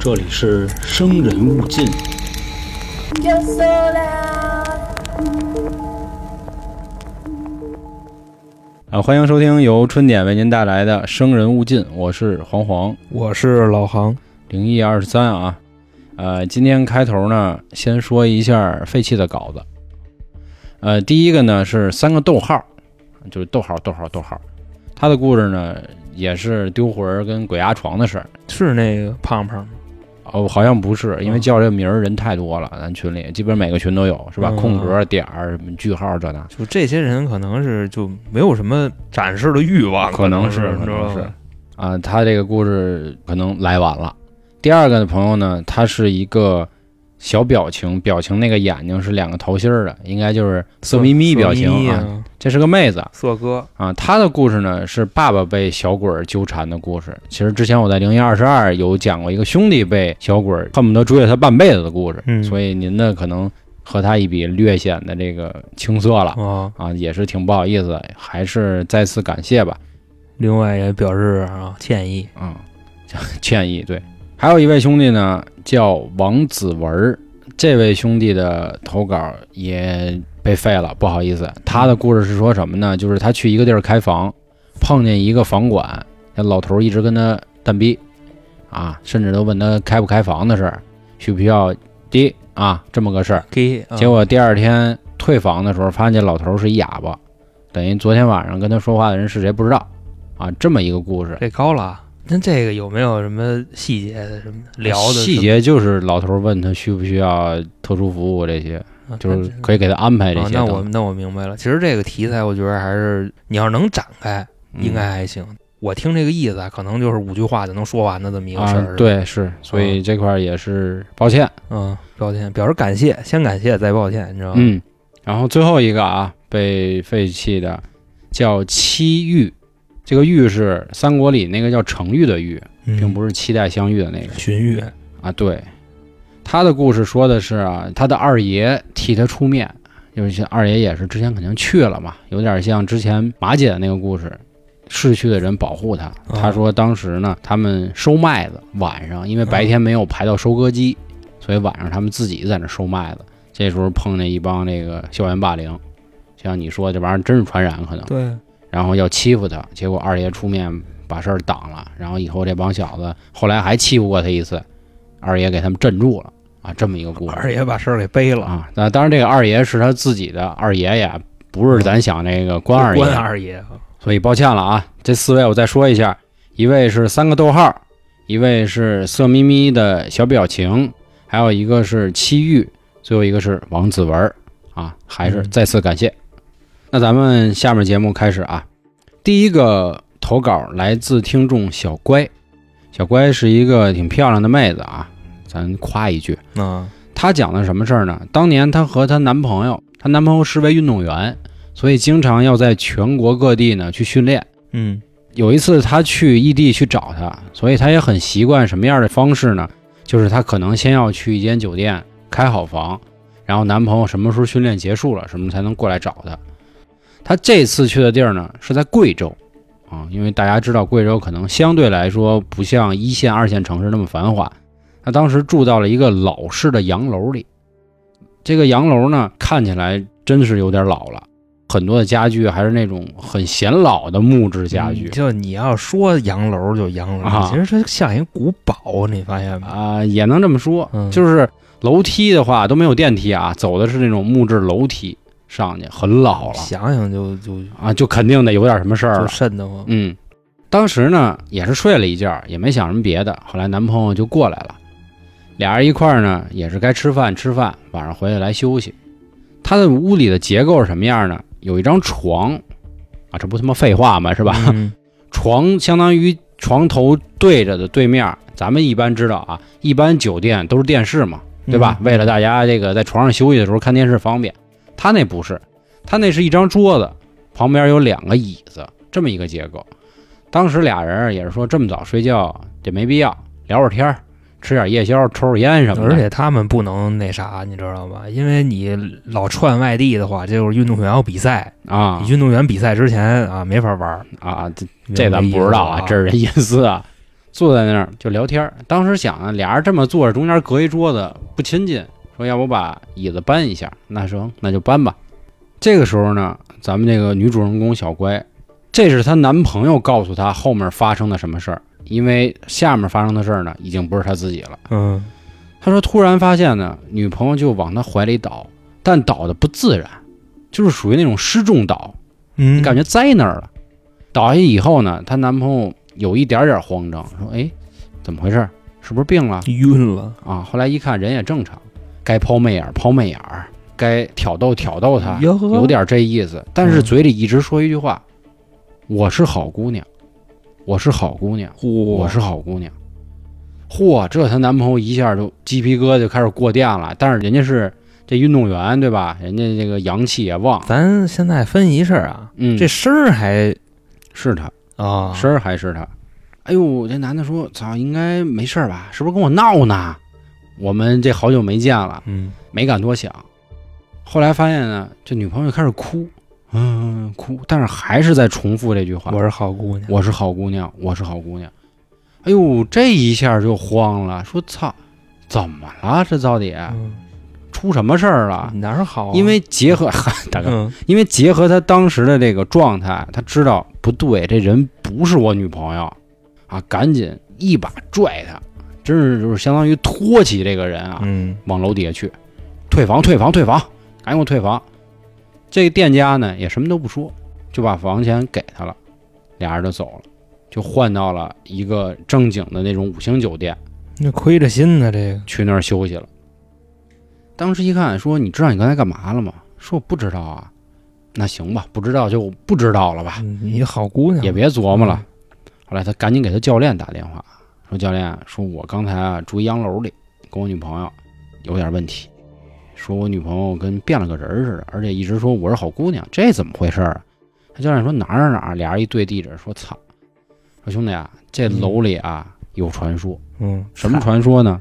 这里是生人勿近。啊，欢迎收听由春点为您带来的《生人勿近》，我是黄黄，我是老杭，灵异二十三啊。呃，今天开头呢，先说一下废弃的稿子。呃，第一个呢是三个逗号，就是逗号逗号逗号。他的故事呢也是丢魂儿跟鬼压床的事儿。是那个胖胖吗？哦，好像不是，因为嗯叫这名儿人太多了，咱群里基本每个群都有，是吧？嗯空格、点儿、什么句号这那，就这些人可能是就没有什么展示的欲望，可能是，可能是你知道吧？啊，他这个故事可能来晚了。第二个的朋友呢，他是一个小表情，表情那个眼睛是两个桃心儿的，应该就是色眯眯表情啊。啊，这是个妹子色哥，啊，她的故事呢是爸爸被小鬼儿纠缠的故事。其实之前我在零一二十二有讲过一个兄弟被小鬼儿恨不得追了他半辈子的故事，嗯所以您呢可能和他一比略显得这个青涩了啊，啊，也是挺不好意思的，还是再次感谢吧。另外也表示啊歉意，嗯，歉意。对，还有一位兄弟呢，叫王子文儿。这位兄弟的投稿也被废了，不好意思。他的故事是说什么呢？就是他去一个地儿开房，碰见一个房管，那老头儿一直跟他蛋逼，啊，甚至都问他开不开房的事儿，需不需要滴啊，这么个事儿。给，啊结果第二天退房的时候，发现这老头儿是一哑巴，等于昨天晚上跟他说话的人是谁不知道，啊，这么一个故事。这高了。那这个有没有什么细节的什么聊的细节就是老头儿问他需不需要特殊服务这些？就是可以给他安排这啊些等。那我那我明白了。其实这个题材，我觉得还是你要能展开，嗯应该还行。我听这个意思啊，可能就是五句话就能说完的这么一个事儿、啊，，对，是，所以这块儿也是抱歉。嗯，抱歉，表示感谢，先感谢再抱歉，你知道吗？嗯，然后最后一个啊，被废弃的叫七玉，这个玉是三国里那个叫程昱的玉，嗯，并不是期待相遇的那个。荀彧，啊。对，他的故事说的是啊，他的二爷替他出面，就是像二爷也是之前肯定去了嘛，有点像之前马姐的那个故事，逝去的人保护他。哦他说当时呢，他们收麦子，晚上因为白天没有排到收割机，所以晚上他们自己在那收麦子。这时候碰见一帮那个校园霸凌，像你说这玩意儿真是传染可能，对，然后要欺负他，结果二爷出面把事儿挡了，然后以后这帮小子后来还欺负过他一次，二爷给他们镇住了啊，这么一个故事。二爷把事儿给背了，啊，那当然这个二爷是他自己的二爷爷，不是咱想那个关二爷。关二爷，所以抱歉了啊，这四位我再说一下，一位是三个逗号，一位是色眯眯的小表情，还有一个是七玉，最后一个是王子文啊，还是嗯再次感谢。那咱们下面节目开始啊，第一个投稿来自听众小乖，小乖是一个挺漂亮的妹子啊，咱夸一句。啊，她讲的什么事儿呢？当年她和她男朋友，她男朋友是位运动员，所以经常要在全国各地呢去训练。嗯有一次她去异地去找他，所以她也很习惯什么样的方式呢？就是她可能先要去一间酒店开好房，然后男朋友什么时候训练结束了，什么才能过来找她。她这次去的地儿呢是在贵州啊，因为大家知道贵州可能相对来说不像一线、二线城市那么繁华。他当时住到了一个老式的洋楼里，这个洋楼呢看起来真是有点老了，很多的家具还是那种很显老的木质家具嗯。就你要说洋楼就洋楼，啊其实它像一个古堡，你发现没？啊、也能这么说，嗯就是楼梯的话都没有电梯啊，走的是那种木质楼梯上去，很老了想想就就啊，就肯定得有点什么事儿就了。瘆得慌。嗯，当时呢也是睡了一觉，也没想什么别的。后来男朋友就过来了，俩人一块儿呢也是该吃饭吃饭，晚上回来来休息。他的屋里的结构是什么样呢？有一张床啊，这不他妈废话吗？是吧？嗯 床相当于床头对着的对面，咱们一般知道啊，一般酒店都是电视嘛，对吧？嗯为了大家这个在床上休息的时候看电视方便，他那不是，他那是一张桌子，旁边有两个椅子，这么一个结构。当时俩人也是说这么早睡觉这没必要，聊会儿天儿，吃点夜宵，抽抽烟什么的。而且他们不能那啥，你知道吧？因为你老串外地的话，这就是运动员要比赛，啊运动员比赛之前啊没法玩儿。啊，这这咱不知道啊，这是是这意思啊。坐在那儿就聊天儿。当时想啊，俩人这么坐着，中间隔一桌子不亲近，说要不把椅子搬一下，那行那就搬吧。这个时候呢，咱们这个女主人公小乖，这是她男朋友告诉她后面发生的什么事儿，因为下面发生的事儿呢，已经不是她自己了。嗯他说突然发现呢，女朋友就往他怀里倒，但倒的不自然，就是属于那种失重倒，嗯，感觉栽那儿了。倒下去以后呢，她男朋友有一点点慌张，说：“哎，怎么回事？是不是病了晕了。啊？”后来一看人也正常，该抛媚眼儿抛媚眼儿，该挑逗挑逗她，有点这意思，但是嗯嘴里一直说一句话：“我是好姑娘，我是好姑娘。”嚯，我是好姑娘。嚯，这她男朋友一下就鸡皮疙瘩就开始过电了。但是人家是这运动员对吧？人家这个阳气也旺，咱现在分析一下啊，嗯，这声儿还是他，啊，声儿还是他。哎呦，这男的说：“操，应该没事儿吧？是不是跟我闹呢？我们这好久没见了，嗯没敢多想。”后来发现呢，这女朋友开始哭，嗯，哭，但是还是在重复这句话：“我是好姑娘，我是好姑娘，我是好姑娘。哎呦，这一下就慌了，说操，怎么了？这到底嗯出什么事儿了？哪儿好啊？因为结合 大哥，嗯因为结合他当时的这个状态，他知道不对，这人不是我女朋友啊，赶紧一把拽他，真是就是相当于托起这个人啊，嗯往楼底下去，退房，退房，退房，赶紧给我退房。这个店家呢也什么都不说，就把房钱给他了，俩人就走了，就换到了一个正经的那种五星酒店，那亏着心呢，这个去那儿休息了。当时一看，说：“你知道你刚才干嘛了吗？”说：“我不知道啊。”那行吧，不知道就不知道了吧，嗯你好姑娘也别琢磨了。后来他赶紧给他教练打电话，说：“教练，说我刚才啊住洋楼里，跟我女朋友有点问题，说我女朋友跟变了个人似的，而且一直说我是好姑娘，这怎么回事啊？”他教练说：“哪儿哪儿哪儿？”俩人一对地址，说：“操，说兄弟啊，这楼里啊有传说，嗯，什么传说呢？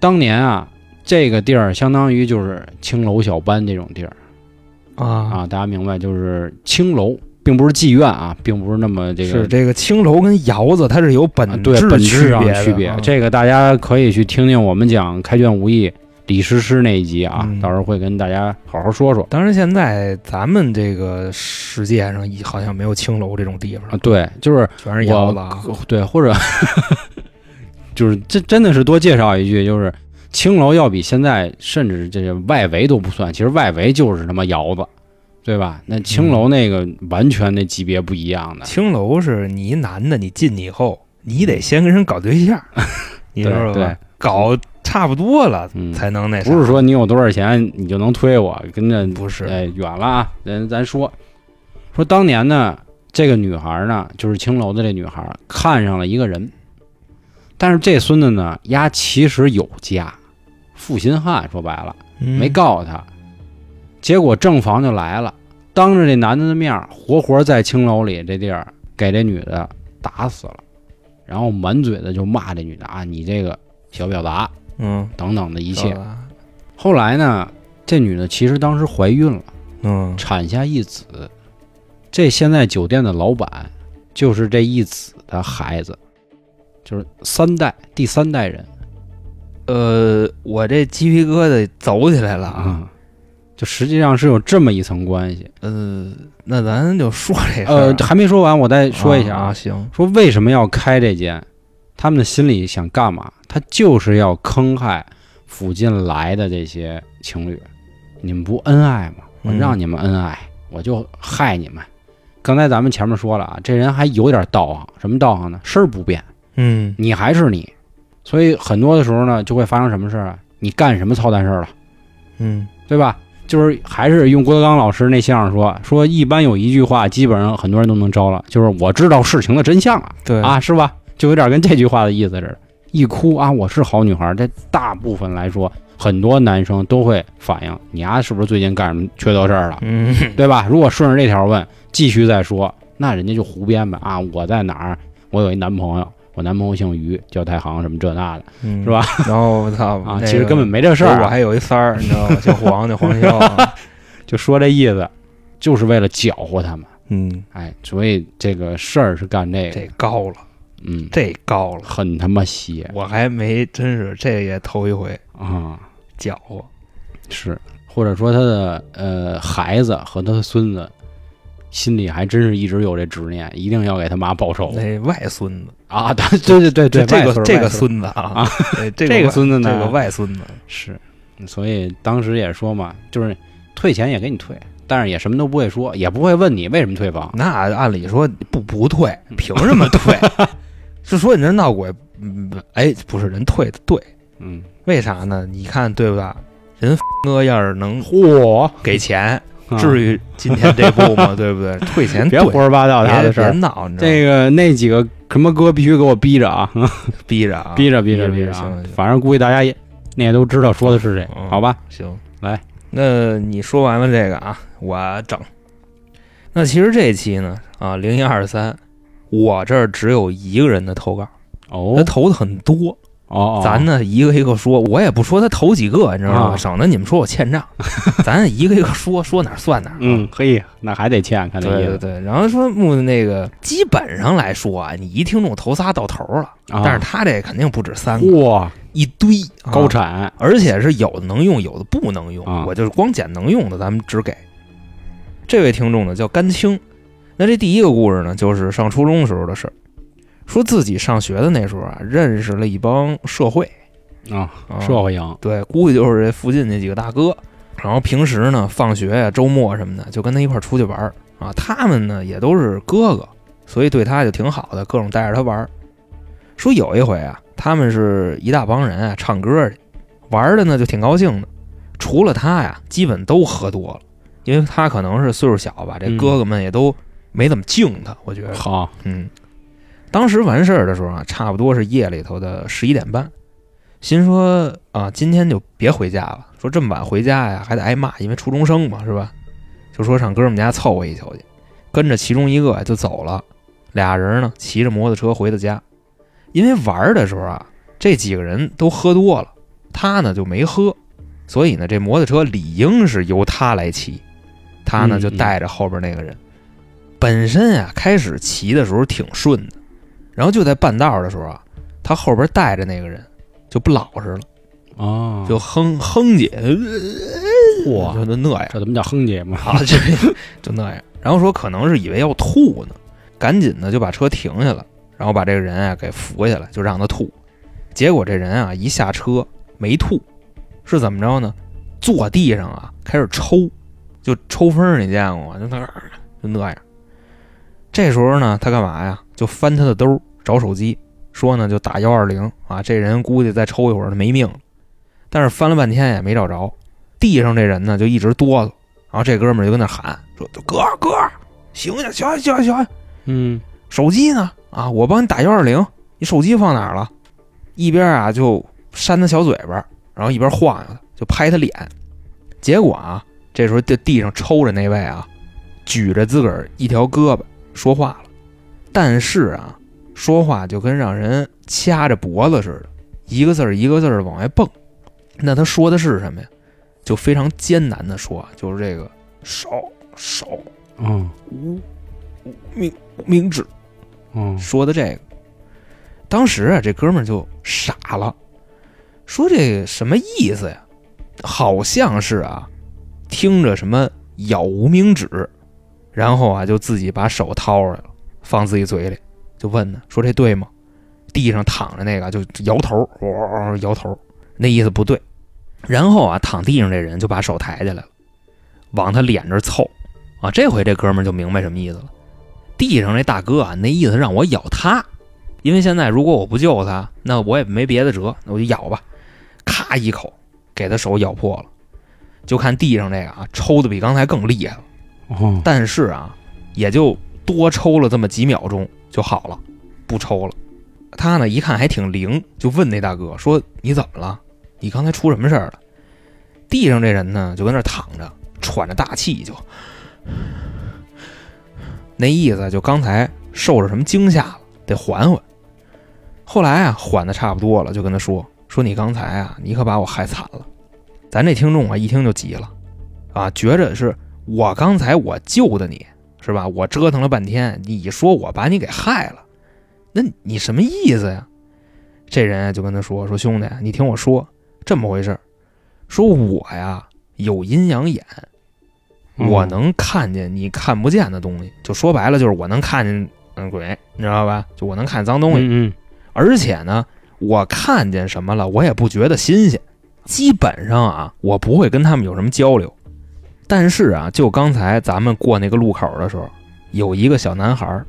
当年啊，这个地儿相当于就是青楼小班这种地儿啊？啊，大家明白，就是青楼，并不是妓院啊，并不是那么这个是这个青楼跟窑子，它是有啊本对本质上区别的区别啊。这个大家可以去听听我们讲开卷无益李师师那一集啊，嗯到时候会跟大家好好说说当然，现在咱们这个世界上好像没有青楼这种地方啊。，对，就是全是窑子啊。对，或者 就是这真的是多介绍一句，就是青楼要比现在甚至这个外围都不算，其实外围就是他妈窑子，对吧？那青楼那个完全那级别不一样的，青楼是你一男的，你进去以后，你得先跟人搞对象，你知道吧？对对搞差不多了嗯才能那啥。不是说你有多少钱你就能推我，跟着不是哎远了啊。咱咱说说当年呢，这个女孩呢，就是青楼的这女孩看上了一个人，但是这孙子呢，丫其实有家，负心汉，说白了。嗯没告诉他，结果正房就来了，当着这男的的面儿，活活在青楼里这地儿给这女的打死了，然后满嘴的就骂这女的啊，你这个小婊砸嗯等等的一一切。后来呢，这女的其实当时怀孕了，嗯产下一子，这现在酒店的老板就是这一子的孩子，就是三代第三代人呃，我这鸡皮疙瘩走起来了啊。啊。就实际上是有这么一层关系，呃，那咱就说这事儿呃，还没说完，我再说一下啊，行，说为什么要开这间？他们的心里想干嘛？他就是要坑害附近来的这些情侣。你们不恩爱吗？我嗯让你们恩爱，我就害你们。刚才咱们前面说了啊，这人还有点道行，什么道行呢？身儿不变，嗯你还是你。所以很多的时候呢，就会发生什么事儿啊？你干什么操蛋事儿了，嗯对吧？就是还是用郭德纲老师那相声说，说一般有一句话，基本上很多人都能招了，就是我知道事情的真相了。对啊，是吧？就有点跟这句话的意思似的。一哭啊，我是好女孩。这大部分来说，很多男生都会反映，你丫、是不是最近干什么缺德事儿了，嗯对吧？如果顺着这条问，继续再说，那人家就胡编呗啊！我在哪儿？我有一男朋友，我男朋友姓于，叫太行，什么这那的嗯是吧？然后我操 啊，其实根本没这事儿啊，我还有一三儿，你知道吗？叫黄，叫黄潇啊。就说这意思，就是为了搅和他们。嗯，哎，所以这个事儿是干这个，这高了。嗯，这高了，很他妈邪我还没真是这也头一回啊！搅和。是，或者说他的呃孩子和他的孙子心里还真是一直有这执念，一定要给他妈报仇那外孙子，啊！对对对对对，这个这个外孙子啊这这个孙子呢这个外孙子，是，所以当时也说嘛，就是退钱也给你退，但是也什么都不会说，也不会问你为什么退房。那按理说不不退，凭什么退？是说你这闹鬼？嗯，哎，不是人退的对，嗯，为啥呢？你看对不对？人哥要是能嚯，给钱，啊至于今天这步吗？对不对？退钱别胡说八道他别的事儿。别闹，这个那几个什么哥必须给我逼着啊，逼着啊，逼着逼着逼逼着！反正估计大家也那也都知道说的是谁，嗯好吧？行，来，那你说完了这个啊，我整。那其实这一期呢，啊，零一二三，我这儿只有一个人的投稿，哦他投的很多，咱呢一个一个说，我也不说他头几个，你知道吗？啊。省得你们说我欠账，咱一个一个说，说哪儿算哪儿。嗯，嘿，那还得欠，看这意思。对。对对，然后说木那个基本上来说啊，你一听众头仨到头了，啊。但是他这肯定不止三个，哇，一堆啊。高产。而且是有的能用，有的不能用。啊。我就是光捡能用的，咱们只给。这位听众呢叫甘青，那这第一个故事呢，就是上初中时候的事儿，说自己上学的那时候啊，认识了一帮社会啊，啊，社会营对，估计就是这附近那几个大哥。然后平时呢，放学呀、周末什么的，就跟他一块儿出去玩儿啊。他们呢也都是哥哥，所以对他就挺好的，各种带着他玩儿。说有一回啊，他们是一大帮人啊唱歌去，玩儿的呢就挺高兴的。除了他呀，基本都喝多了，因为他可能是岁数小吧，这嗯哥哥们也都没怎么敬他，我觉得。好，嗯，当时完事儿的时候啊，差不多是夜里头的十一点半，心说啊，今天就别回家了，说这么晚回家呀，还得挨骂，因为初中生嘛，是吧？就说上哥们家凑合一宿去，跟着其中一个就走了，俩人呢骑着摩托车回的家，因为玩儿的时候啊，这几个人都喝多了，他呢就没喝，所以呢这摩托车理应是由他来骑，他呢就带着后边那个人。本身啊，开始骑的时候挺顺的，然后就在半道的时候啊，他后边带着那个人就不老实了，哦，就哼哼姐，嚯，就就那样这怎么叫哼姐嘛？啊，就 就那样。然后说可能是以为要吐呢，赶紧的就把车停下了，然后把这个人啊给扶下来，就让他吐。结果这人啊一下车没吐，是怎么着呢？坐地上啊开始抽，就抽风，你见过吗？就那样，就那样。这时候呢，他干嘛呀？就翻他的兜儿找手机，说呢就打幺二零啊。这人估计再抽一会儿他没命了，但是翻了半天也没找着。地上这人呢就一直哆嗦，然后这哥们儿就跟那喊说：“哥哥，醒醒，醒醒，醒醒，嗯，手机呢？啊，我帮你打幺二零，你手机放哪儿了？”一边啊就扇他小嘴巴，然后一边晃悠他，就拍他脸。结果啊，这时候这地上抽着那位啊，举着自个儿一条胳膊说话了，但是啊，说话就跟让人掐着脖子似的，一个字儿一个字儿往外蹦。那他说的是什么呀？就非常艰难的说，就是这个手手嗯无无名名指嗯，说的这个。当时啊，这哥们儿就傻了，说这什么意思呀？好像是啊，听着什么咬无名指，然后啊就自己把手掏出来了，放自己嘴里，就问呢，说这对吗？地上躺着那个就摇头，哇摇头，那意思不对。然后啊，躺地上这人就把手抬起来了，往他脸这凑，啊，这回这哥们儿就明白什么意思了。地上那大哥啊，那意思让我咬他，因为现在如果我不救他，那我也没别的辙，那我就咬吧。咔一口，给他手咬破了。就看地上这个啊，抽的比刚才更厉害了，哦，但是啊，也就多抽了这么几秒钟就好了，不抽了。他呢一看还挺灵，就问那大哥说：“你怎么了？你刚才出什么事儿了？”地上这人呢就跟那躺着，喘着大气就，那意思就刚才受着什么惊吓了，得缓缓。后来啊，缓的差不多了，就跟他说：“说你刚才啊，你可把我害惨了。”咱这听众啊一听就急了，啊，觉着是我刚才我救的你，是吧？我折腾了半天，你说我把你给害了，那你什么意思呀？这人啊就跟他说说兄弟，你听我说，这么回事儿说我呀有阴阳眼，嗯我能看见你看不见的东西，就说白了就是我能看见嗯鬼，你知道吧？就我能看见脏东西，嗯嗯而且呢，我看见什么了，我也不觉得新鲜。基本上啊，我不会跟他们有什么交流。但是啊，就刚才咱们过那个路口的时候，有一个小男孩，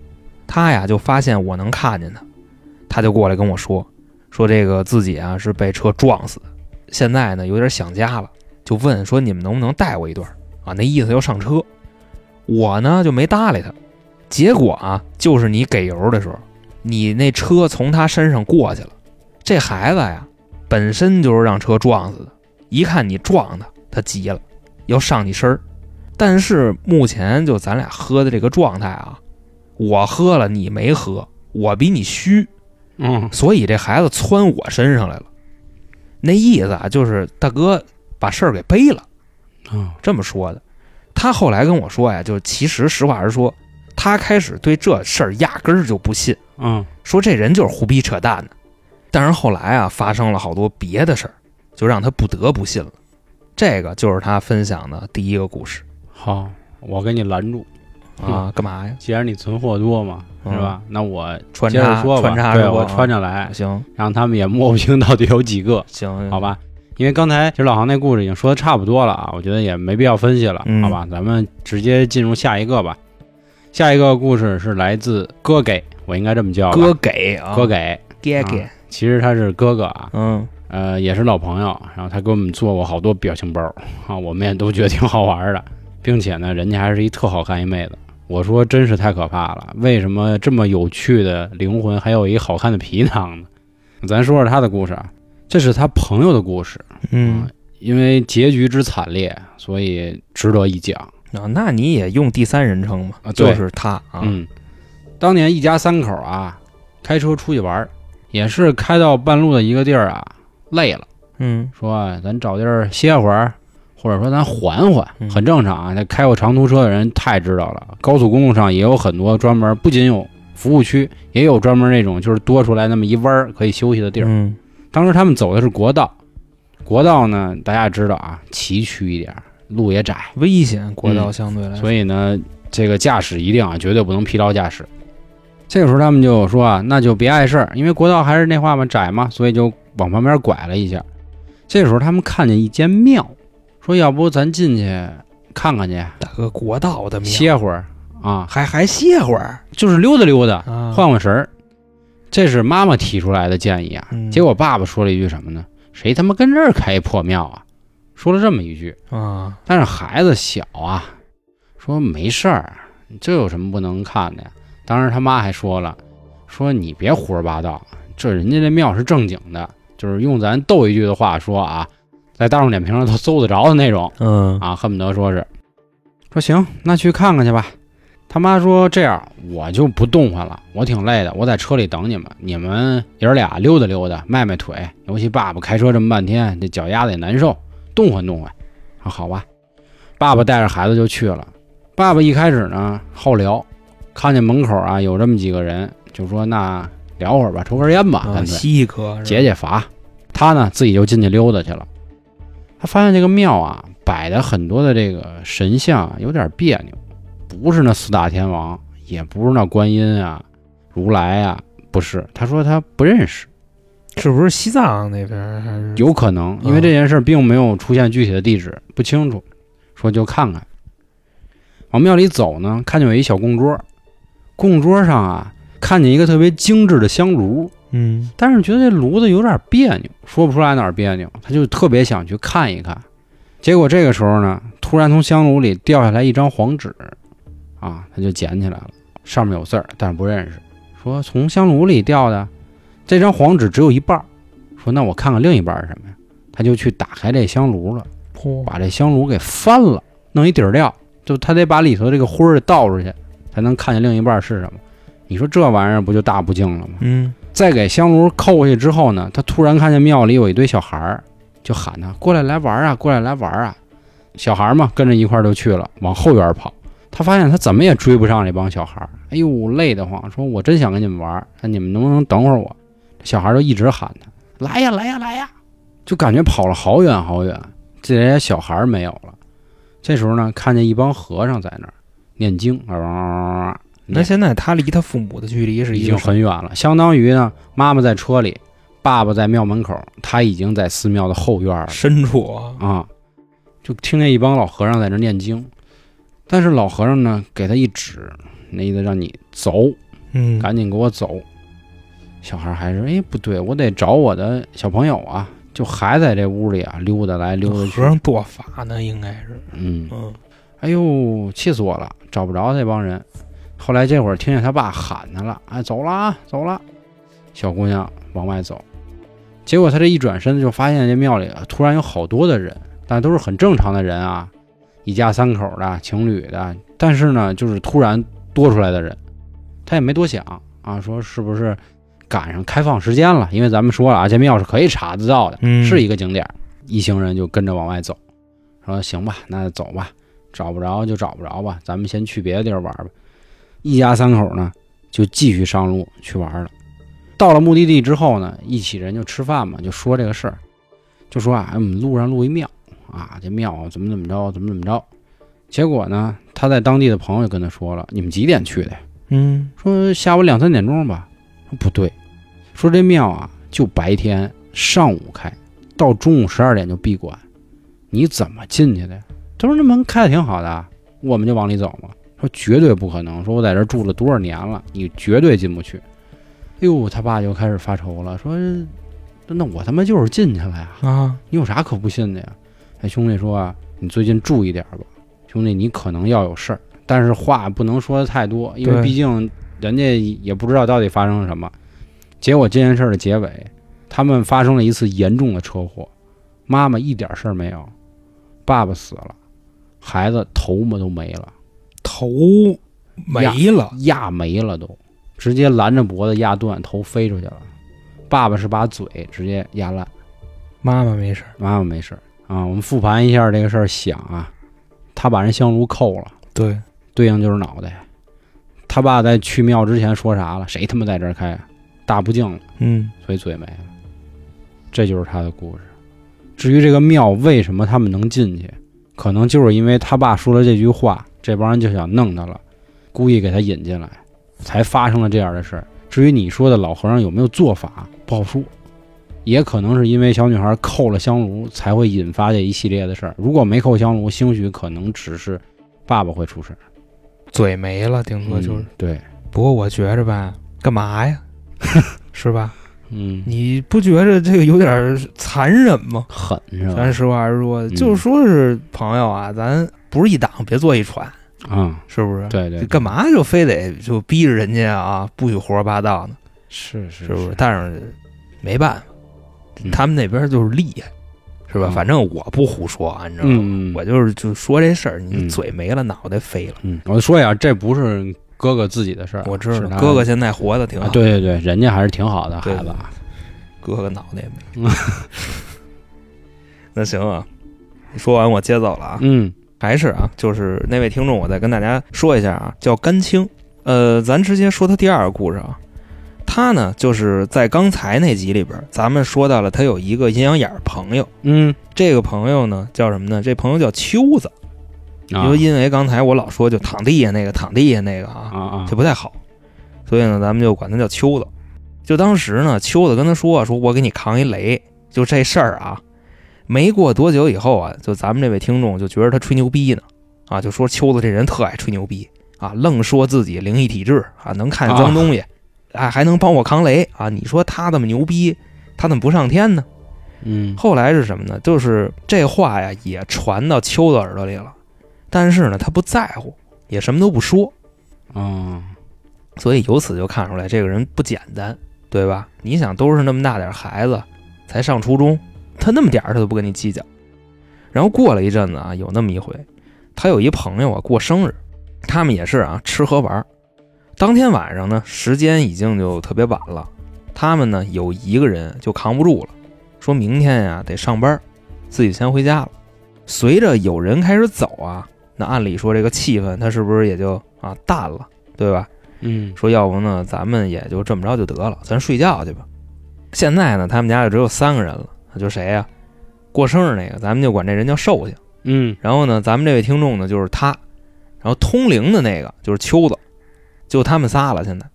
他呀就发现我能看见他，他就过来跟我说，说这个自己啊是被车撞死的，现在呢有点想家了，就问说你们能不能带我一段啊？那意思要上车。我呢就没搭理他，结果啊，就是你给油的时候，你那车从他身上过去了，这孩子呀，本身就是让车撞死的，一看你撞他，他急了，要上你身儿。但是目前就咱俩喝的这个状态啊，我喝了，你没喝，我比你虚，嗯所以这孩子窜我身上来了。那意思啊，就是大哥把事儿给背了。嗯这么说的。他后来跟我说呀，就其实实话实说，他开始对这事儿压根儿就不信，嗯说这人就是胡逼扯淡的。但是后来啊，发生了好多别的事儿，就让他不得不信了。这个就是他分享的第一个故事好，我给你拦住。啊，干嘛呀？既然你存货多嘛，嗯是吧？那我穿插着说吧，穿插对我穿着来，行让他们也摸不清到底有几个，行，好吧？因为刚才其实老航那故事已经说的差不多了啊，我觉得也没必要分析了，嗯好吧？咱们直接进入下一个吧。下一个故事是来自哥给，我应该这么叫哥给啊，哥给，哥给啊，其实他是哥哥啊，嗯呃，也是老朋友，然后他给我们做过好多表情包啊，我们也都觉得挺好玩的，并且呢，人家还是一特好看一妹子。我说真是太可怕了，为什么这么有趣的灵魂还有一好看的皮囊呢？咱说说他的故事啊，这是他朋友的故事，嗯因为结局之惨烈，所以值得一讲。啊，那你也用第三人称嘛啊？就是他啊，嗯，当年一家三口啊，开车出去玩，也是开到半路的一个地儿啊，累了。嗯说啊咱找地儿歇会儿，或者说咱缓缓，嗯很正常啊。那开过长途车的人太知道了，高速公路上也有很多专门，不仅有服务区，也有专门那种就是多出来那么一弯儿可以休息的地儿。嗯当时他们走的是国道，国道呢大家也知道啊，崎岖一点儿，路也窄，危险，国道嗯相对来说，所以呢，这个驾驶一定啊，绝对不能疲劳驾驶。这个时候他们就说啊，那就别碍事儿，因为国道还是那话嘛，窄嘛，所以就往旁边拐了一下。这时候他们看见一间庙，说要不咱进去看看去，大哥国道的庙歇会儿啊，还还歇会儿就是溜达溜达，啊，换换神儿。这是妈妈提出来的建议啊。嗯结果爸爸说了一句什么呢？谁他妈跟这儿开一破庙啊？说了这么一句。啊，但是孩子小啊，说没事儿，这有什么不能看的呀？当时他妈还说了，说你别胡说八道，这人家这庙是正经的，就是用咱逗一句的话说啊，在大众点评上都搜得着的那种嗯啊，恨不得说是，说行，那去看看去吧。他妈说这样我就不动弹了，我挺累的，我在车里等你们，你们爷儿俩溜达溜达，迈迈腿，尤其爸爸开车这么半天，这脚丫子也难受，动换动换。啊，好吧，爸爸带着孩子就去了。爸爸一开始呢好聊，看见门口啊有这么几个人，就说那聊会儿吧，抽根烟吧，啊，干脆吸一颗解解乏。他呢自己就进去溜达去了。他发现这个庙啊摆的很多的这个神像啊有点别扭，不是那四大天王，也不是那观音啊、如来啊，不是。他说他不认识。是不是西藏那边儿还是有可能，因为这件事儿并没有出现具体的地址，不清楚。说就看看，往庙里走呢，看见有一小供桌，供桌上啊，看见一个特别精致的香炉，嗯但是觉得这炉子有点别扭，说不出来哪儿别扭，他就特别想去看一看。结果这个时候呢，突然从香炉里掉下来一张黄纸，啊，他就捡起来了，上面有字儿，但是不认识。说从香炉里掉的，这张黄纸只有一半儿。说那我看看另一半是什么呀？他就去打开这香炉了，把这香炉给翻了，弄一底儿料，就他得把里头这个灰儿倒出去，才能看见另一半是什么。你说这玩意儿不就大不敬了吗？嗯再给香炉扣过去之后呢，他突然看见庙里有一堆小孩儿，就喊他过来来玩啊，过来来玩啊。小孩儿嘛，跟着一块儿就去了，往后院跑。他发现他怎么也追不上这帮小孩儿，哎呦，累得慌，说我真想跟你们玩儿，那你们能不能等会儿我？小孩儿就一直喊他，来呀来呀来呀，就感觉跑了好远好远，这些小孩儿没有了。这时候呢，看见一帮和尚在那儿念经，啊，那现在他离他父母的距离是已经很远了，相当于呢，妈妈在车里，爸爸在庙门口，他已经在寺庙的后院了。深处啊，啊，就听见一帮老和尚在那念经，但是老和尚呢给他一指，那意思让你走，嗯，赶紧给我走。小孩还是哎不对，我得找我的小朋友啊，就还在这屋里啊溜达来溜达去。和。尚做法呢，应该是，嗯，嗯。哎呦，气死我了，找不着那帮人。后来这会儿听见他爸喊他了，哎，走了啊，走了。小姑娘往外走，结果他这一转身就发现这庙里啊突然有好多的人，但都是很正常的人啊，一家三口的、情侣的，但是呢，就是突然多出来的人，他也没多想啊，说是不是赶上开放时间了？因为咱们说了啊，这庙是可以查得到的，嗯，是一个景点儿。一行人就跟着往外走，说行吧，那走吧，找不着就找不着吧，咱们先去别的地儿玩吧。一家三口呢，就继续上路去玩了。到了目的地之后呢，一起人就吃饭嘛，就说这个事儿，就说啊，我们路上路一庙啊，这庙怎么怎么着，怎么怎么着。结果呢，他在当地的朋友跟他说了，你们几点去的？嗯，说下午两三点钟吧。不对，说这庙啊，就白天上午开，到中午十二点就闭馆，你怎么进去的呀？他说那门开的挺好的，我们就往里走嘛。说绝对不可能，说我在这儿住了多少年了，你绝对进不去。哎呦，他爸就开始发愁了，说那我他妈就是进去了呀，啊，你有啥可不信的呀？哎，兄弟说啊，你最近注意点吧，兄弟，你可能要有事儿，但是话不能说的太多，因为毕竟人家也不知道到底发生了什么。结果这件事儿的结尾，他们发生了一次严重的车祸，妈妈一点事儿没有，爸爸死了，孩子头发都没了，头没了，压没了都，直接拦着脖子压断，头飞出去了。爸爸是把嘴直接压烂。妈妈没事儿，妈妈没事儿啊。我们复盘一下这个事儿，想啊，他把人香炉扣了，对，对应就是脑袋。他爸在去庙之前说啥了？谁他妈在这儿开啊？大不敬了，嗯，所以嘴没了。这就是他的故事。至于这个庙为什么他们能进去，可能就是因为他爸说了这句话，这帮人就想弄他了，故意给他引进来，才发生了这样的事儿。至于你说的老和尚有没有做法，不好说，也可能是因为小女孩扣了香炉，才会引发这一系列的事儿。如果没扣香炉，兴许可能只是爸爸会出事儿，嘴没了，顶多就是。嗯对，不过我觉着吧，干嘛呀？是吧？嗯，你不觉着这个有点残忍吗？狠是吧？咱实话实说，嗯就说是朋友啊，咱不是一党，别坐一船，啊，是不是？对对，这干嘛就非得就逼着人家啊，不许胡说八道呢？是是是不是？但是没办法，嗯他们那边就是厉害，是吧？嗯反正我不胡说啊，你知道吗？嗯，我就是就说这事儿，你嗯嘴没了，脑袋飞了。嗯，我说呀，这不是哥哥自己的事儿，我知道，哥哥现在活的挺好，啊，对对对，人家还是挺好的孩子啊。哥哥脑袋也没嗯。那行啊，说完我接走了啊。嗯还是啊，就是那位听众，我再跟大家说一下啊，叫甘青。呃，咱直接说他第二个故事啊。他呢，就是在刚才那集里边，咱们说到了他有一个阴阳眼朋友。嗯，这个朋友呢，叫什么呢？这朋友叫秋子。啊就因为刚才我老说就躺地下那个躺地下那个啊，就，不太好，所以呢，咱们就管他叫秋子。就当时呢，秋子跟他说：“说我给你扛一雷。”就这事儿啊，没过多久以后啊，就咱们这位听众就觉得他吹牛逼呢，啊，就说秋子这人特爱吹牛逼啊，愣说自己灵异体质啊，能看见脏东西，啊，还能帮我扛雷啊。你说他这么牛逼，他怎么不上天呢？嗯后来是什么呢？就是这话呀，也传到秋子耳朵里了，但是呢，他不在乎，也什么都不说。啊，所以由此就看出来这个人不简单，对吧？你想，都是那么大点儿孩子，才上初中，他那么点儿他都不跟你计较。然后过了一阵子啊，有那么一回，他有一朋友啊过生日，他们也是啊吃喝玩儿。当天晚上呢，时间已经就特别晚了，他们呢有一个人就扛不住了，说明天呀得上班，自己先回家了。随着有人开始走啊，那按理说这个气氛他是不是也就啊淡了，对吧？嗯说要不呢，咱们也就这么着就得了，咱睡觉去吧。现在呢，他们家就只有三个人了，就谁呀、过生日那个，咱们就管这人叫寿星。嗯然后呢，咱们这位听众呢就是他，然后通灵的那个就是秋子，就他们仨了。现在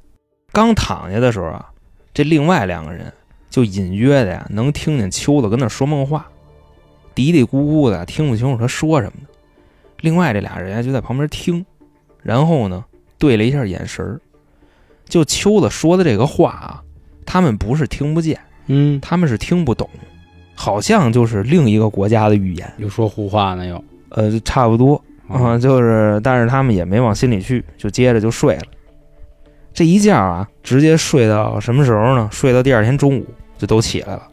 刚躺下的时候啊，这另外两个人就隐约的呀能听见秋子跟那说梦话，嘀嘀咕咕的，听不清楚他说什么的。另外这俩人啊就在旁边听，然后呢对了一下眼神儿，就秋子说的这个话啊，他们不是听不见，嗯，他们是听不懂，好像就是另一个国家的语言。又说胡话呢又呃，差不多啊、就是，但是他们也没往心里去，就接着就睡了。这一觉啊，直接睡到什么时候呢？睡到第二天中午就都起来了，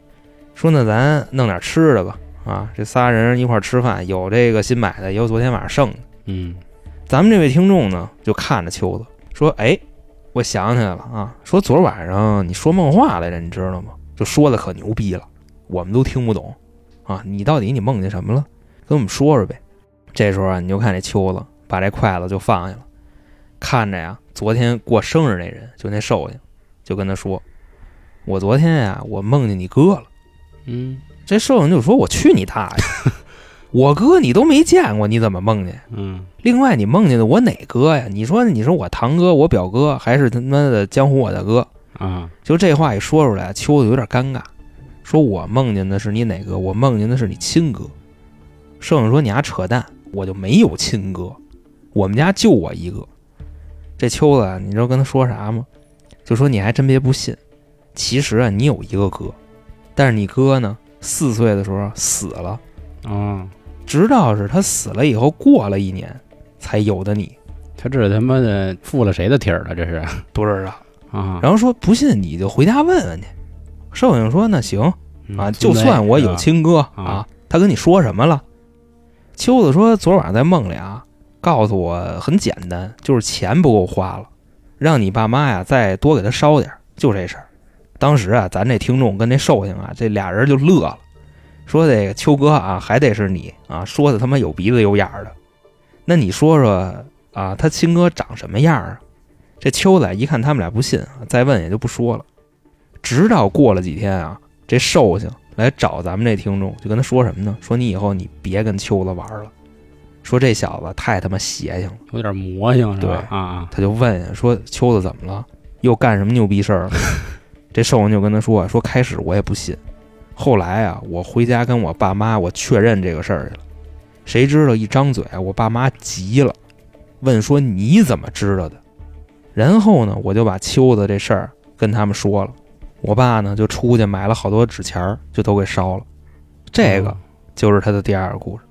说那咱弄点吃的吧。啊，这仨人一块儿吃饭，有这个新买的，也有昨天晚上剩的。嗯咱们这位听众呢，就看着秋子说：“哎，我想起来了啊，说昨儿晚上你说梦话来着，你知道吗？就说的可牛逼了，我们都听不懂啊。你到底你梦见什么了？跟我们说说呗。”这时候啊，你就看这秋子把这筷子就放下了，看着呀，昨天过生日那人，就那寿星，就跟他说：“我昨天呀，我梦见你哥了。”嗯这摄影就说：“我去你大爷！我哥你都没见过，你怎么梦见？嗯另外，你梦见的我哪哥呀？你说你说我堂哥、我表哥，还是他妈的江湖我的哥？啊就这话一说出来，秋子有点尴尬，说我梦见的是你哪哥？我梦见的是你亲哥。摄影说你丫扯淡，我就没有亲哥，我们家就我一个。这秋子啊，你知道跟他说啥吗？就说你还真别不信，其实啊，你有一个哥，但是你哥呢，四岁的时候死了。啊，直到是他死了以后，过了一年，才有的你，他这他妈的附了谁的体儿了？这是 不知道。啊，然后说不信你就回家问问去。寿星说那行嗯啊，就算我有，亲哥啊啊，他跟你说什么了？秋子说昨晚上在梦里啊，告诉我很简单，就是钱不够花了，让你爸妈呀再多给他烧点儿，就这事儿。当时啊，咱这听众跟那寿星啊，这俩人就乐了，说这个秋哥啊，还得是你啊，说的他妈有鼻子有眼儿的。那你说说啊，他亲哥长什么样啊？这秋子一看他们俩不信啊，再问也就不说了。直到过了几天啊，这寿星来找咱们这听众，就跟他说什么呢？说你以后你别跟秋子玩了，说这小子太他妈邪性了。有点魔性是吧？对啊啊，他就问，说秋子怎么了？又干什么牛逼事儿了？这寿星就跟他说啊，说开始我也不信，后来啊，我回家跟我爸妈我确认这个事儿去了，谁知道一张嘴，我爸妈急了，问说你怎么知道的？然后呢，我就把秋子这事儿跟他们说了，我爸呢就出去买了好多纸钱儿，就都给烧了。这个就是他的第二个故事。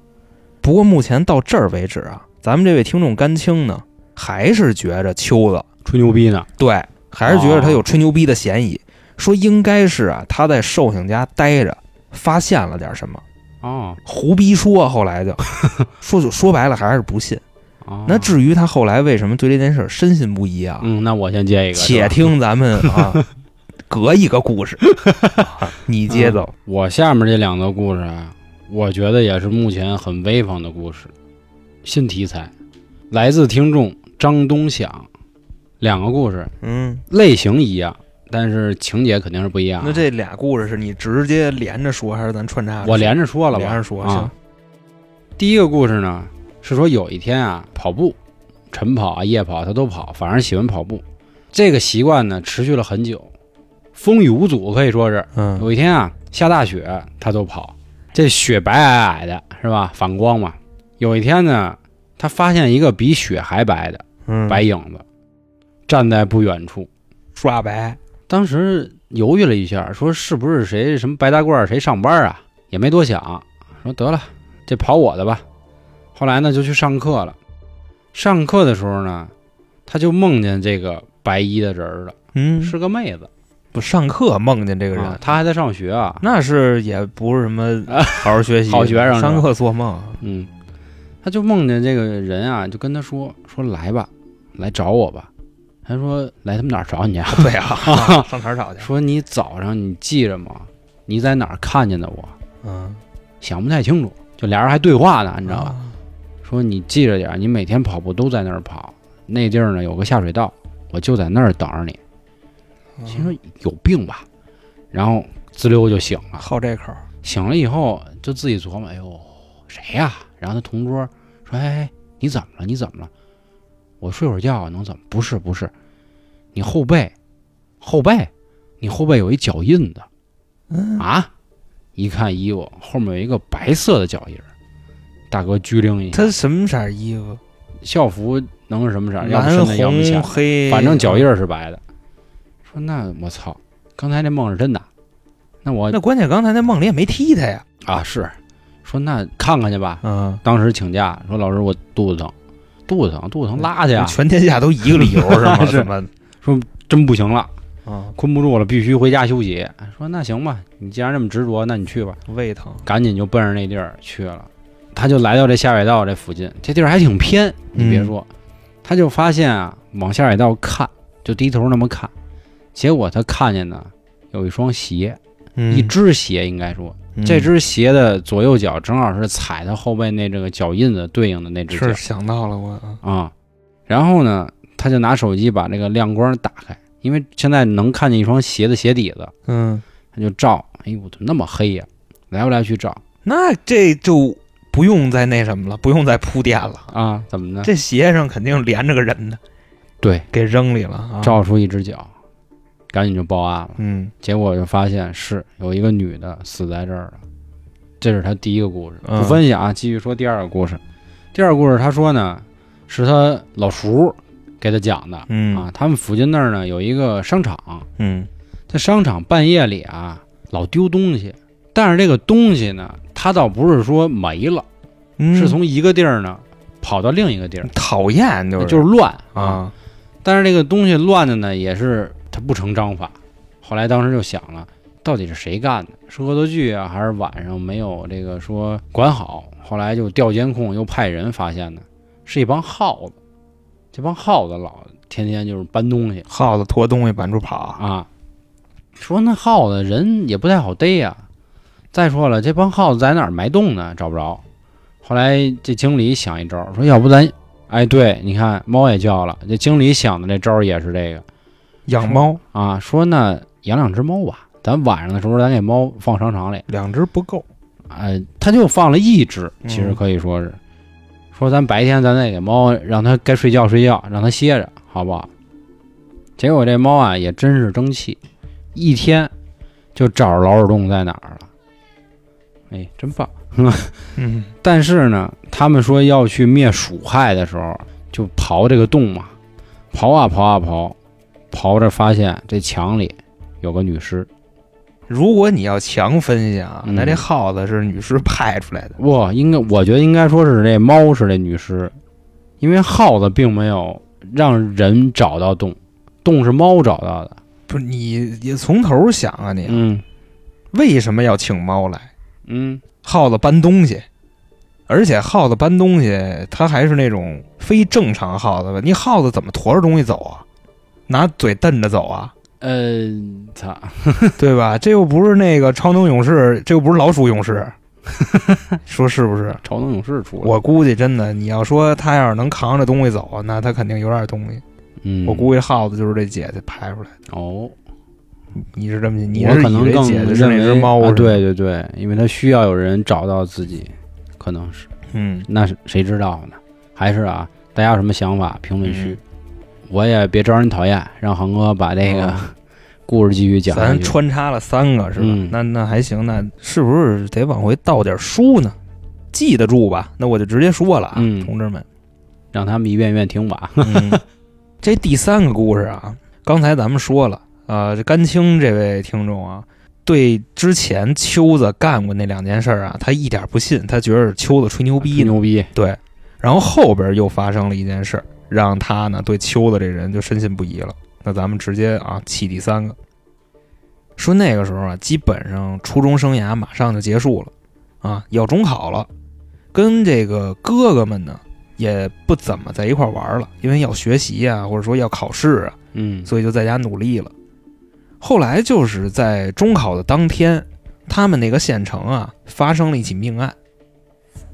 不过目前到这儿为止啊，咱们这位听众甘青呢，还是觉着秋子吹牛逼呢，对，还是觉着他有吹牛逼的嫌疑，说应该是啊他在寿星家待着，发现了点什么，哦。胡逼说，后来就 说就说白了还是不信。哦，那至于他后来为什么对这件事儿深信不疑啊，嗯，那我先接一个，且听咱们啊隔一个故事，啊 你接走。我下面这两个故事啊，我觉得也是目前很威风的故事，新题材，来自听众张东响，两个故事嗯，类型一样，但是情节肯定是不一样啊。那这俩故事是你直接连着说，还是咱穿插？我连着说了吧，连着说啊。第一个故事呢是说有一天啊跑步，晨跑啊夜跑他都跑，反正喜欢跑步。这个习惯呢持续了很久，风雨无阻可以说是。嗯有一天啊下大雪他都跑，这雪白皑皑的是吧？反光嘛。有一天呢他发现一个比雪还白的嗯，白影子，站在不远处。刷白，当时犹豫了一下，说是不是谁什么白大褂谁上班啊？也没多想，说得了，这跑我的吧。后来呢，就去上课了。上课的时候呢，他就梦见这个白衣的人儿了，嗯，是个妹子。不上课梦见这个人，啊他还在上学啊。那是也不是什么好好学习，好学生上课做梦。嗯，他就梦见这个人啊，就跟他说说来吧，来找我吧。他说来他们哪儿找你啊？对啊，上哪儿找去？说你早上你记着吗？你在哪儿看见的我？嗯，想不太清楚，就俩人还对话呢，你知道吧？啊？说你记着点儿，你每天跑步都在那儿跑，那地儿呢有个下水道，我就在那儿等着你。心说有病吧，然后滋溜就醒了。好这口儿，醒了以后就自己琢磨，哎呦，谁呀、然后他同桌说，哎哎，你怎么了？你怎么了？我睡会儿觉能怎么？不是不是，你后背，后背，你后背有一脚印子嗯啊！一看衣服后面有一个白色的脚印儿，大哥拘灵一下，他什么色儿衣服？校服能是什么色儿？要不蓝深的，要不红浅，黑，反正脚印儿是白的。说那我操，刚才那梦是真的？那我那关键刚才那梦里也没踢他呀。啊是，说那看看去吧。嗯，当时请假说老师我肚子疼，肚子疼肚子疼拉去啊，全天下都一个理由 是吗？是怎么？真不行了，啊，困不住了，必须回家休息。说那行吧，你既然这么执着，那你去吧。胃疼。赶紧就奔着那地儿去了。他就来到这下水道这附近，这地儿还挺偏，你别说，他就发现啊，往下水道看，就低头那么看，结果他看见呢有一双鞋，嗯一只鞋应该说，这只鞋的左右脚正好是踩他后背那这个脚印子对应的那只脚是想到了我啊。啊、然后呢，他就拿手机把这个亮光打开，因为现在能看见一双鞋的鞋底子，嗯，他就照，哎呦，怎么那么黑呀、来不来去照那这就不用再那什么了，不用再铺垫了。啊？怎么呢？这鞋上肯定连着个人呢，对，给扔里了啊。照出一只脚，赶紧就报案了。嗯结果就发现是有一个女的死在这儿了，这是他第一个故事。嗯不分享啊，继续说第二个故事。第二个故事他说呢，是他老叔给他讲的嗯啊。他们附近那儿呢有一个商场，嗯在商场半夜里啊老丢东西，但是这个东西呢，他倒不是说没了，嗯，是从一个地儿呢跑到另一个地儿，讨厌就是就是乱啊。但是这个东西乱的呢，也是它不成章法。后来当时就想了，到底是谁干的？是恶作剧啊，还是晚上没有这个说管好？后来就调监控，又派人发现的，是一帮耗子。这帮耗子老天天就是搬东西耗子拖东西满处跑，啊。说那耗子人也不太好逮呀、再说了，这帮耗子在哪儿埋洞呢？找不着。后来这经理想一招，说要不咱，哎，对，你看猫也叫了。这经理想的这招也是这个。养猫啊，说那养两只猫吧，咱晚上的时候咱给猫放商场里，两只不够，呃，他就放了一只，其实嗯可以说是，说咱白天咱再给猫让它该睡觉睡觉，让它歇着，好不好？结果这猫啊也真是争气，一天就找着老鼠洞在哪儿了，哎，真棒。嗯但是呢，他们说要去灭鼠害的时候，就刨这个洞嘛，刨啊刨啊刨，刨着发现这墙里有个女尸。如果你要强分析啊，嗯那这耗子是女尸派出来的，哇，应该我觉得应该说是这猫是这女尸，因为耗子并没有让人找到洞，洞是猫找到的。不是你你从头想啊你，嗯为什么要请猫来？嗯，耗子搬东西，而且耗子搬东西，它还是那种非正常耗子吧？你耗子怎么驮着东西走啊？拿嘴瞪着走啊？呃，操，对吧？这又不是那个超能勇士，这又不是老鼠勇士，说是不是？超能勇士出来，我估计真的，你要说他要是能扛着东西走，那他肯定有点东西。嗯，我估计耗子就是这姐姐拍出来的。哦，你是这么，你我是以为可能更姐姐是那只认为是吧？对对对，因为他需要有人找到自己，可能是。嗯，那是谁知道呢？还是啊，大家有什么想法？评论区，嗯我也别招人讨厌，让航哥把这个哦故事继续讲下咱。穿插了三个是吧？嗯那那还行，那是不是得往回倒点书呢？记得住吧？那我就直接说了啊，嗯同志们。让他们一遍一遍听吧。嗯，这第三个故事啊，刚才咱们说了，呃，这甘青这位听众啊，对之前秋子干过那两件事儿啊，他一点不信，他觉得是秋子吹牛逼吹。牛逼！对，然后后边又发生了一件事儿，让他呢对秋子这人就深信不疑了。那咱们直接啊起第三个，说那个时候啊，基本上初中生涯马上就结束了，啊，要中考了，跟这个哥哥们呢也不怎么在一块玩了，因为要学习啊，或者说要考试啊，嗯所以就在家努力了。后来就是在中考的当天，他们那个县城啊发生了一起命案。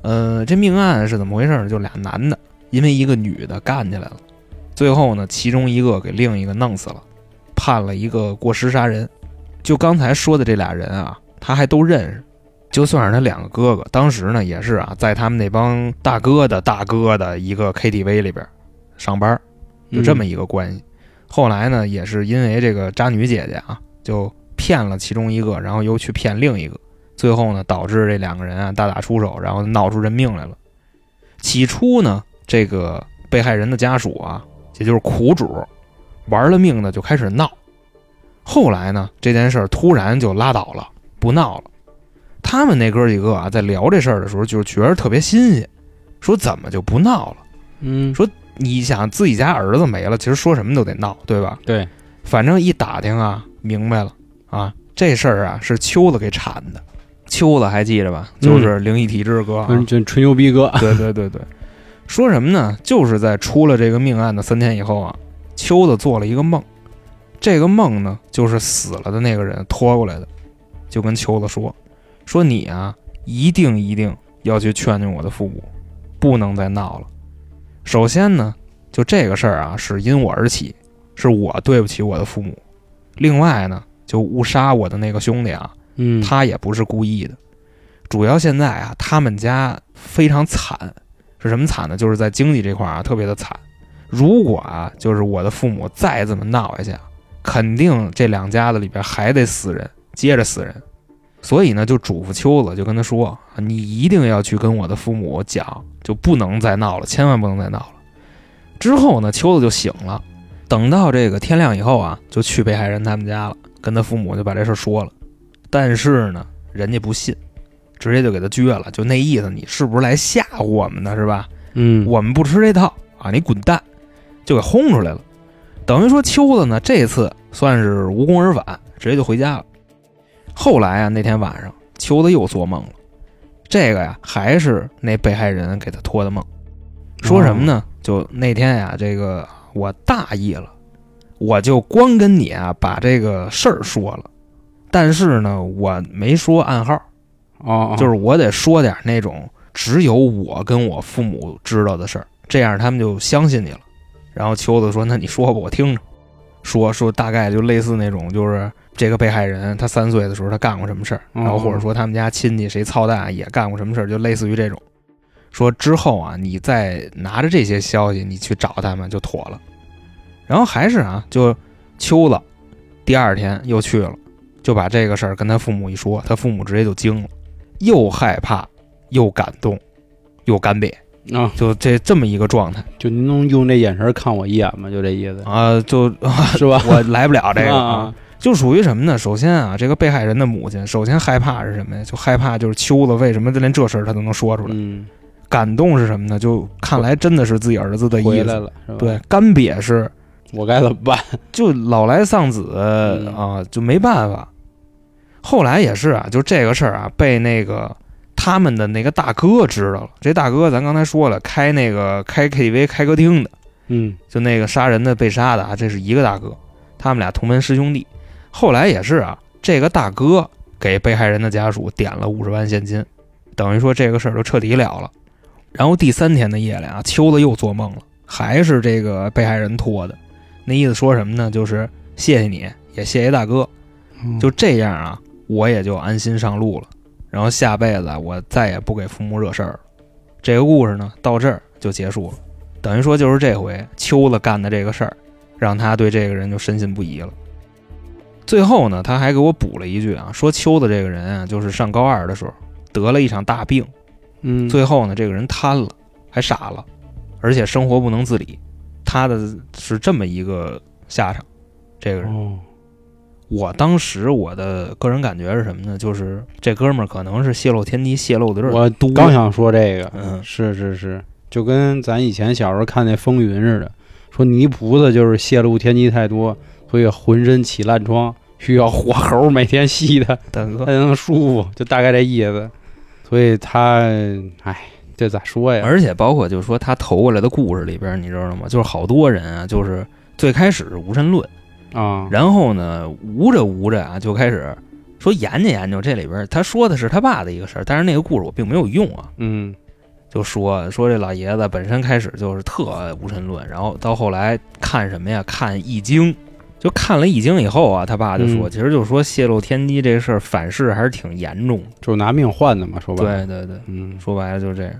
呃，这命案是怎么回事呢？就俩男的因为一个女的干起来了，最后呢，其中一个给另一个弄死了，判了一个过失杀人。就刚才说的这俩人啊，他还都认识，就算是他两个哥哥，当时呢也是啊，在他们那帮大哥的大哥的一个 KTV 里边上班，就这么一个关系。后来呢，也是因为这个渣女姐姐啊，就骗了其中一个，然后又去骗另一个，最后呢，导致这两个人啊大打出手，然后闹出人命来了。起初呢，这个被害人的家属啊，也就是苦主，玩了命的就开始闹。后来呢，这件事儿突然就拉倒了，不闹了。他们那哥几个啊，在聊这事儿的时候，就觉得特别新鲜，说怎么就不闹了？嗯，说你想自己家儿子没了，其实说什么都得闹，对吧？对，反正一打听啊，明白了啊，这事儿啊是秋子给铲的。秋子还记着吧？就是灵异体质哥、啊嗯，就吹牛逼哥，对对对对，说什么呢？就是在出了这个命案的三天以后啊，秋子做了一个梦，这个梦呢，就是死了的那个人拖过来的，就跟秋子说，说你啊，一定一定要去劝劝我的父母，不能再闹了。首先呢，就这个事儿啊，是因我而起，是我对不起我的父母。另外呢，就误杀我的那个兄弟啊，嗯，他也不是故意的，主要现在啊，他们家非常惨，是什么惨呢？就是在经济这块啊，特别的惨。如果啊，就是我的父母再这么闹下去，肯定这两家子里边还得死人，接着死人。所以呢，就嘱咐秋子，就跟他说：“你一定要去跟我的父母讲，就不能再闹了，千万不能再闹了。”之后呢，秋子就醒了，等到这个天亮以后啊，就去被害人他们家了，跟他父母就把这事说了。但是呢，人家不信，直接就给他撅了，就那意思，你是不是来吓唬我们的，是吧？嗯，我们不吃这套啊，你滚蛋，就给轰出来了。等于说秋子呢，这次算是无功而返，直接就回家了。后来啊，那天晚上，秋子又做梦了，这个呀，还是那被害人给他托的梦，说什么呢？就那天呀，这个我大意了，我就光跟你啊把这个事儿说了，但是呢，我没说暗号。哦，就是我得说点那种只有我跟我父母知道的事儿，这样他们就相信你了。然后秋子说：“那你说吧，我听着。”说说大概就类似那种，就是这个被害人他三岁的时候他干过什么事儿，然后或者说他们家亲戚谁操蛋也干过什么事儿，就类似于这种。说之后啊，你再拿着这些消息你去找他们就妥了。然后还是啊，就秋子第二天又去了，就把这个事儿跟他父母一说，他父母直接就惊了。又害怕，又感动，又干瘪，啊，就这这么一个状态就您能用这眼神看我一眼吗？就这意思，啊！就 是吧？我来不了这个啊，就属于什么呢？首先啊，这个被害人的母亲首先害怕是什么呀？就害怕就是秋子为什么连这事儿他都能说出来？嗯，感动是什么呢？就看来真的是自己儿子的意思。回来了，对，，干瘪是我该怎么办？就老来丧子、嗯啊，就没办法。后来也是啊，就这个事儿啊，被那个他们的那个大哥知道了。这大哥咱刚才说了，开那个开 KTV 开歌厅的，嗯，就那个杀人的被杀的啊，这是一个大哥，他们俩同门师兄弟。后来也是啊，这个大哥给被害人的家属点了五十万现金，等于说这个事儿就彻底了了。然后第三天的夜里啊，秋子又做梦了，还是这个被害人托的，那意思说什么呢？就是谢谢你，也谢谢大哥，嗯就这样啊，我也就安心上路了。然后下辈子啊我再也不给父母惹事儿了。这个故事呢，到这儿就结束了。等于说就是这回秋子干的这个事儿，让他对这个人就深信不疑了。最后呢，他还给我补了一句啊，说秋子这个人啊，就是上高二的时候得了一场大病，嗯，最后呢，这个人瘫了，还傻了，而且生活不能自理，他的是这么一个下场。这个人，哦，我当时我的个人感觉是什么呢？就是这哥们儿可能是泄露天机泄露的有点我多。刚想说这个，嗯是是是，就跟咱以前小时候看那风云似的，说泥菩萨就是泄露天机太多，所以浑身起烂疮，需要火猴每天吸他大哥，才能舒服，就大概这意思。所以他，哎，这咋说呀？而且包括就是说他投过来的故事里边，你知道吗？就是好多人啊，就是最开始是无神论，啊，然后呢，无着无着啊，就开始说研究研究这里边他说的是他爸的一个事儿，但是那个故事我并没有用啊。嗯就说说这老爷子本身开始就是特无神论，然后到后来看什么呀？看易经。就看了易经以后啊，他爸就说，嗯其实就说泄露天机这事儿反噬还是挺严重就是拿命换的嘛，说白了。对对对，嗯说白了就是这样。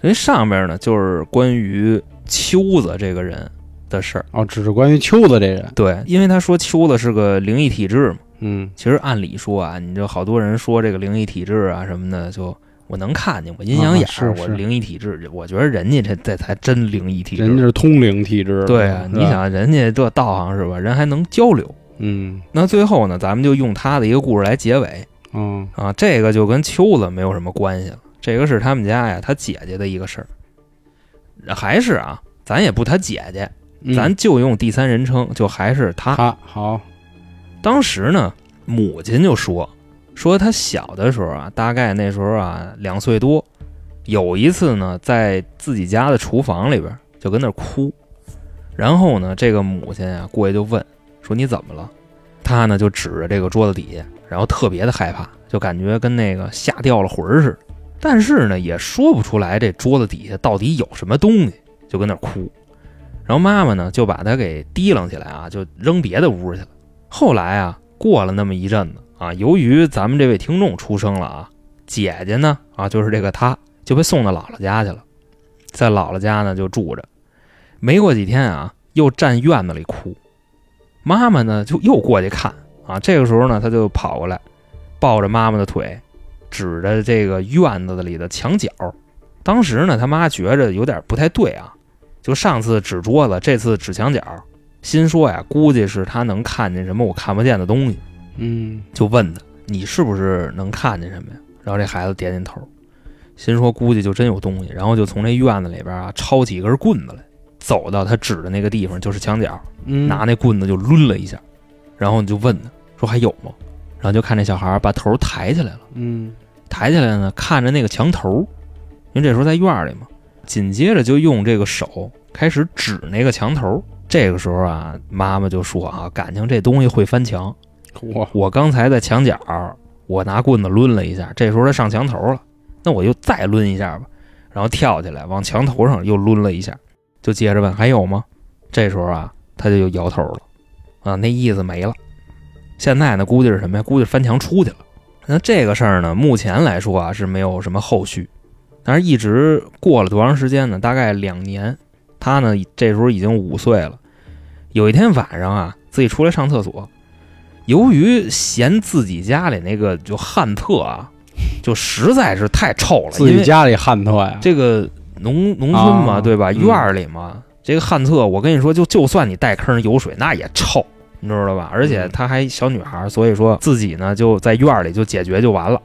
所以上边呢就是关于秋子这个人的事儿。哦，只是关于秋子这人。对，因为他说秋子是个灵异体质嘛。嗯其实按理说啊，你就好多人说这个灵异体质啊什么的，就我能看见，我阴阳眼啊是儿，我是灵异体质，我觉得人家这这才真灵异体质。人家是通灵体质。对啊，你想人家这道行是吧？人还能交流。嗯那最后呢，咱们就用他的一个故事来结尾嗯啊。这个就跟秋子没有什么关系了，这个是他们家呀他姐姐的一个事儿。还是啊，咱也不他姐姐，嗯，咱就用第三人称，就还是他。他好，当时呢，母亲就说说他小的时候啊，大概那时候啊两岁多，有一次呢，在自己家的厨房里边就跟那哭，然后呢，这个母亲啊过去就问说你怎么了？他呢就指着这个桌子底下，然后特别的害怕，就感觉跟那个吓掉了魂儿似的，但是呢也说不出来这桌子底下到底有什么东西，就跟那哭。然后妈妈呢就把他给提楞起来啊，就扔别的屋去了。后来啊，过了那么一阵子啊，由于咱们这位听众出生了啊，姐姐呢啊，就是这个她就被送到姥姥家去了，在姥姥家呢就住着。没过几天啊，又站院子里哭，妈妈呢就又过去看啊。这个时候呢，她就跑过来，抱着妈妈的腿，指着这个院子里的墙角。当时呢，他妈觉着有点不太对啊，就上次指桌子，这次指墙角，心说呀，估计是他能看见什么我看不见的东西，嗯就问他你是不是能看见什么呀？然后这孩子点点头，心说估计就真有东西，然后就从这院子里边啊抄起一根棍子来，走到他指的那个地方，就是墙角，嗯，拿那棍子就抡了一下，然后你就问他说还有吗？然后就看这小孩把头抬起来了，嗯抬起来呢，看着那个墙头，因为这时候在院里嘛，紧接着就用这个手开始指那个墙头。这个时候啊，妈妈就说啊，感情这东西会翻墙。我我刚才在墙角，我拿棍子抡了一下，这时候它上墙头了，那我就再抡一下吧，然后跳起来往墙头上又抡了一下，就接着问还有吗？这时候啊，他就又摇头了，啊，那意思没了。现在呢，估计是什么呀？估计翻墙出去了。那这个事儿呢，目前来说啊是没有什么后续，但是一直过了多长时间呢？大概两年。他呢这时候已经五岁了。有一天晚上啊，自己出来上厕所，由于嫌自己家里那个就旱厕啊，就实在是太臭了，自己家里旱厕呀，这个农农村嘛，啊对吧？嗯院儿里嘛，这个旱厕，我跟你说，就就算你带坑有水，那也臭，你知道吧？而且嗯她还小女孩儿，所以说自己呢就在院儿里就解决就完了。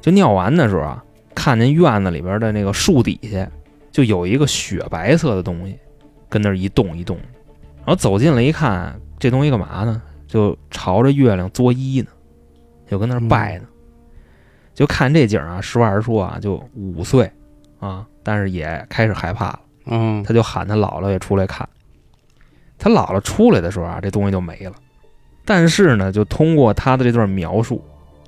就尿完的时候啊，看见院子里边的那个树底下就有一个雪白色的东西，跟那儿一动一动。然后走近了一看，这东西干嘛呢？就朝着月亮作揖呢，就跟那儿拜呢。就看这景儿啊，实话实说啊，就五岁啊，但是也开始害怕了。嗯他就喊他姥姥也出来看。他姥姥出来的时候啊，这东西就没了。但是呢，就通过他的这段描述，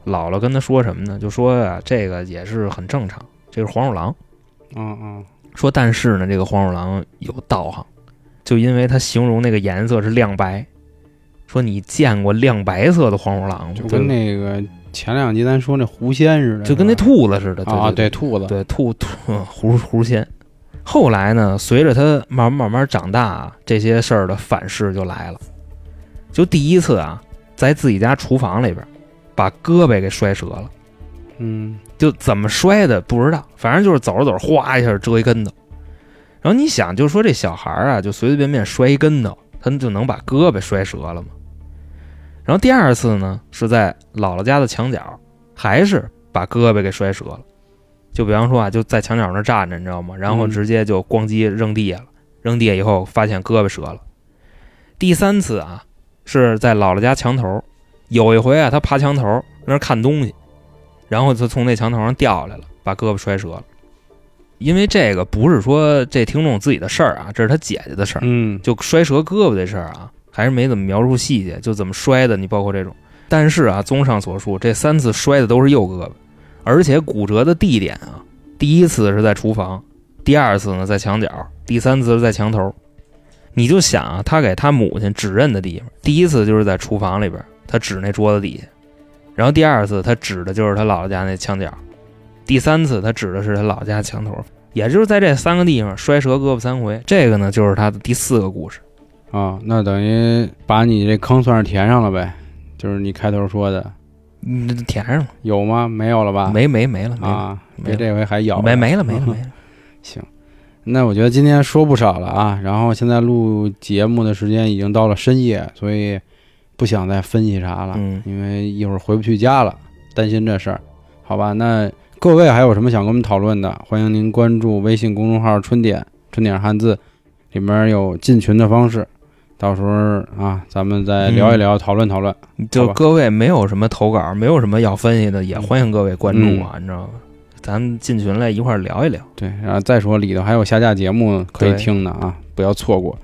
姥姥跟他说什么呢？就说啊，这个也是很正常，这是黄鼠狼。嗯嗯说但是呢，这个黄鼠狼有道行，就因为他形容那个颜色是亮白。说你见过亮白色的黄鼠狼吗？就跟那个前两集咱说那狐仙似的，就跟那兔子似的。对啊，对对兔子，对，兔兔嗯 狐狐仙。后来呢，随着他慢慢慢慢长大啊，这些事儿的反噬就来了。就第一次啊，在自己家厨房里边，把胳膊给摔折了，嗯就怎么摔的不知道，反正就是走着走着，哗一下折一跟头。然后你想，就说这小孩儿啊，就随随便便摔一跟头，他就能把胳膊摔折了吗？然后第二次呢，是在姥姥家的墙角，还是把胳膊给摔折了。就比方说啊，就在墙角那站着，你知道吗？然后嗯直接就咣叽扔地下了，扔地下以后发现胳膊折了。第三次啊，是在姥姥家墙头，有一回啊，他爬墙头在那儿看东西，然后就从那墙头上掉下来了，把胳膊摔折了。因为这个不是说这听众自己的事儿啊，这是他姐姐的事儿。嗯就摔折胳膊这事儿啊，还是没怎么描述细节，就怎么摔的，你包括这种。但是啊，综上所述，这三次摔的都是右胳膊，而且骨折的地点啊，第一次是在厨房，第二次呢在墙角，第三次是在墙头。你就想啊，他给他母亲指认的地方，第一次就是在厨房里边，他指那桌子底下；然后第二次他指的就是他姥姥家那墙角，第三次他指的是他姥姥家墙头。也就是在这三个地方摔折胳膊三回，这个呢就是他的第四个故事。啊，那等于把你这坑算是填上了呗，就是你开头说的，嗯，填上了，有吗？没有了吧？没没没了，啊，没这回还咬没了没了没了没了。行，那我觉得今天说不少了啊，然后现在录节目的时间已经到了深夜，所以不想再分析啥了，嗯因为一会儿回不去家了，担心这事儿。好吧，那各位还有什么想跟我们讨论的，欢迎您关注微信公众号“春点”，春点汉字，里面有进群的方式，到时候啊，咱们再聊一聊，讨论讨论。就各位没有什么投稿，没有什么要分析的，也欢迎各位关注啊，你知道吗？咱们进群来一块儿聊一聊。对，然后再说里头还有下架节目可以听的啊，不要错过。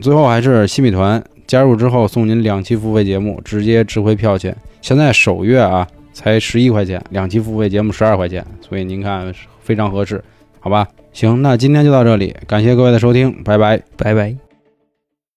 最后还是新米团加入之后送您两期付费节目，直接值回票钱。现在首月啊才十一块钱，两期付费节目十二块钱，所以您看非常合适，好吧？行，那今天就到这里，感谢各位的收听，拜拜。拜拜。